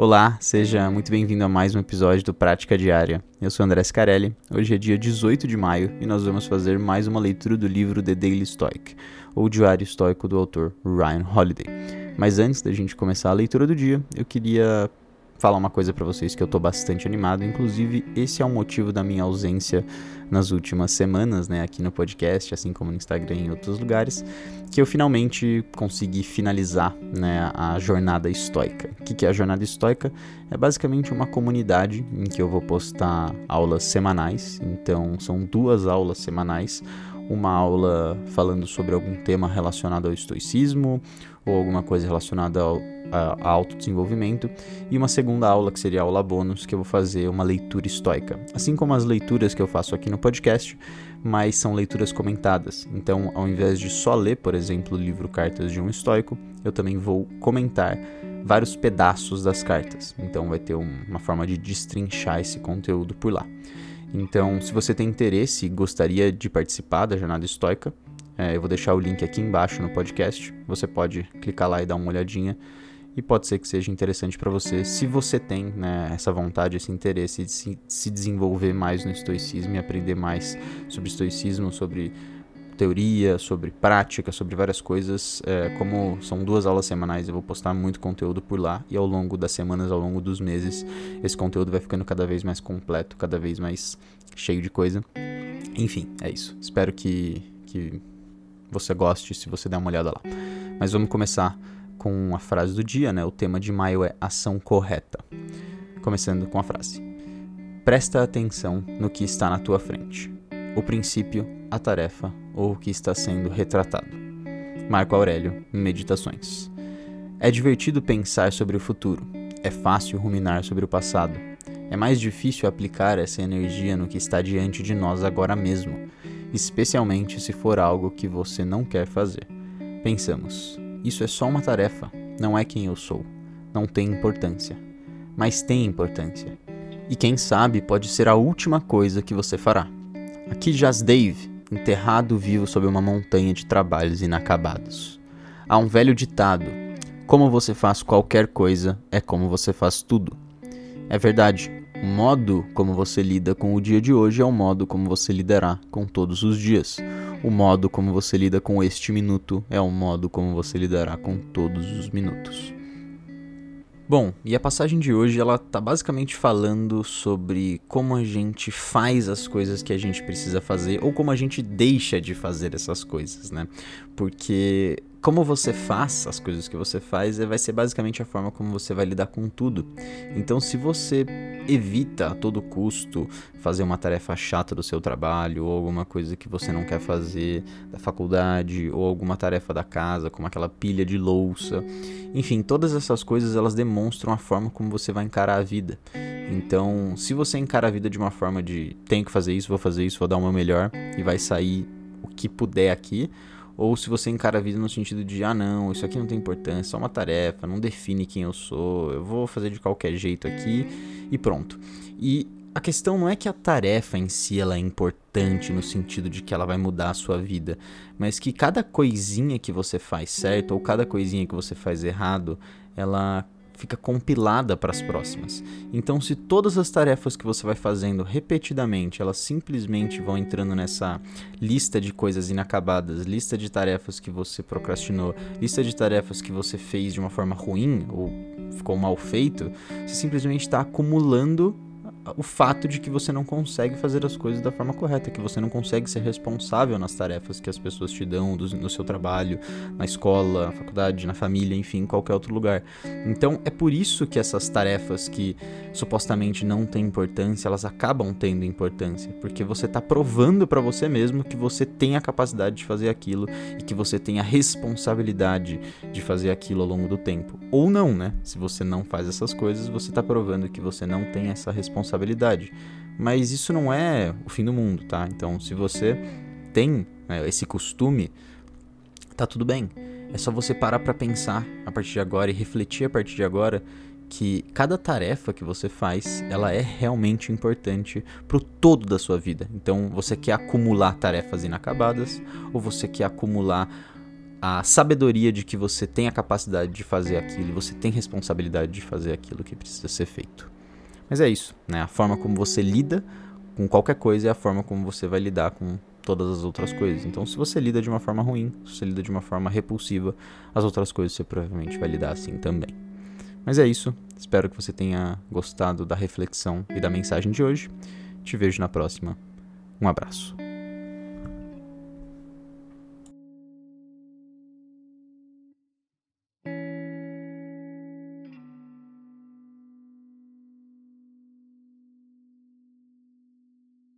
Olá, seja muito bem-vindo a mais um episódio do Prática Diária. Eu sou André Scarelli, hoje é dia 18 de maio e nós vamos fazer mais uma leitura do livro The Daily Stoic, ou Diário Estoico do autor Ryan Holiday. Mas antes da gente começar a leitura do dia, eu queria falar uma coisa para vocês que eu tô bastante animado, inclusive esse é o motivo da minha ausência nas últimas semanas, né, aqui no podcast, assim como no Instagram e em outros lugares, que eu finalmente consegui finalizar, né, a jornada estoica. O que, que é a jornada estoica? É basicamente uma comunidade em que eu vou postar aulas semanais, então são duas aulas semanais, uma aula falando sobre algum tema relacionado ao estoicismo ou alguma coisa relacionada ao a, autodesenvolvimento, e uma segunda aula, que seria a aula bônus, que eu vou fazer uma leitura estoica. Assim como as leituras que eu faço aqui no podcast, mas são leituras comentadas. Então, ao invés de só ler, por exemplo, o livro Cartas de um Estoico, eu também vou comentar vários pedaços das cartas. Então, vai ter um, uma forma de destrinchar esse conteúdo por lá. Então, se você tem interesse e gostaria de participar da jornada estoica, é, eu vou deixar o link aqui embaixo no podcast. Você pode clicar lá e dar uma olhadinha e pode ser que seja interessante para você se você tem né, essa vontade, esse interesse de se, se, desenvolver mais no estoicismo e aprender mais sobre estoicismo, sobre teoria, sobre prática, sobre várias coisas. É, como são duas aulas semanais, eu vou postar muito conteúdo por lá e ao longo das semanas, ao longo dos meses, esse conteúdo vai ficando cada vez mais completo, cada vez mais cheio de coisa. Enfim, é isso. Espero que, que você goste se você der uma olhada lá. Mas vamos começar com a frase do dia, né? O tema de maio é ação correta. Começando com a frase: Presta atenção no que está na tua frente. O princípio, a tarefa ou o que está sendo retratado. Marco Aurélio, Meditações. É divertido pensar sobre o futuro. É fácil ruminar sobre o passado. É mais difícil aplicar essa energia no que está diante de nós agora mesmo, especialmente se for algo que você não quer fazer. Pensamos, isso é só uma tarefa, não é quem eu sou. Não tem importância. Mas tem importância. E quem sabe pode ser a última coisa que você fará. Aqui jaz Dave, enterrado vivo sob uma montanha de trabalhos inacabados. Há um velho ditado: como você faz qualquer coisa é como você faz tudo. É verdade, o modo como você lida com o dia de hoje é o modo como você lidará com todos os dias. O modo como você lida com este minuto é o modo como você lidará com todos os minutos. Bom, e a passagem de hoje ela tá basicamente falando sobre como a gente faz as coisas que a gente precisa fazer ou como a gente deixa de fazer essas coisas, né? Porque como você faz as coisas que você faz é, vai ser basicamente a forma como você vai lidar com tudo. Então, se você evita a todo custo fazer uma tarefa chata do seu trabalho, ou alguma coisa que você não quer fazer da faculdade, ou alguma tarefa da casa, como aquela pilha de louça, enfim, todas essas coisas elas demonstram a forma como você vai encarar a vida. Então, se você encara a vida de uma forma de tenho que fazer isso, vou fazer isso, vou dar o meu melhor e vai sair o que puder aqui ou se você encara a vida no sentido de, ah não, isso aqui não tem importância, é só uma tarefa, não define quem eu sou, eu vou fazer de qualquer jeito aqui e pronto. E a questão não é que a tarefa em si ela é importante no sentido de que ela vai mudar a sua vida, mas que cada coisinha que você faz certo ou cada coisinha que você faz errado, ela fica compilada para as próximas. Então, se todas as tarefas que você vai fazendo repetidamente, elas simplesmente vão entrando nessa lista de coisas inacabadas, lista de tarefas que você procrastinou, lista de tarefas que você fez de uma forma ruim ou ficou mal feito, você simplesmente está acumulando o fato de que você não consegue fazer as coisas da forma correta, que você não consegue ser responsável nas tarefas que as pessoas te dão do, no seu trabalho, na escola, na faculdade, na família, enfim, em qualquer outro lugar. Então é por isso que essas tarefas que supostamente não têm importância, elas acabam tendo importância, porque você está provando para você mesmo que você tem a capacidade de fazer aquilo e que você tem a responsabilidade de fazer aquilo ao longo do tempo. Ou não, né? Se você não faz essas coisas, você está provando que você não tem essa responsabilidade responsabilidade. Mas isso não é o fim do mundo, tá? Então, se você tem né, esse costume, tá tudo bem. É só você parar para pensar a partir de agora e refletir a partir de agora que cada tarefa que você faz, ela é realmente importante pro todo da sua vida. Então, você quer acumular tarefas inacabadas ou você quer acumular a sabedoria de que você tem a capacidade de fazer aquilo você tem responsabilidade de fazer aquilo que precisa ser feito. Mas é isso, né? A forma como você lida com qualquer coisa é a forma como você vai lidar com todas as outras coisas. Então, se você lida de uma forma ruim, se você lida de uma forma repulsiva, as outras coisas você provavelmente vai lidar assim também. Mas é isso. Espero que você tenha gostado da reflexão e da mensagem de hoje. Te vejo na próxima. Um abraço.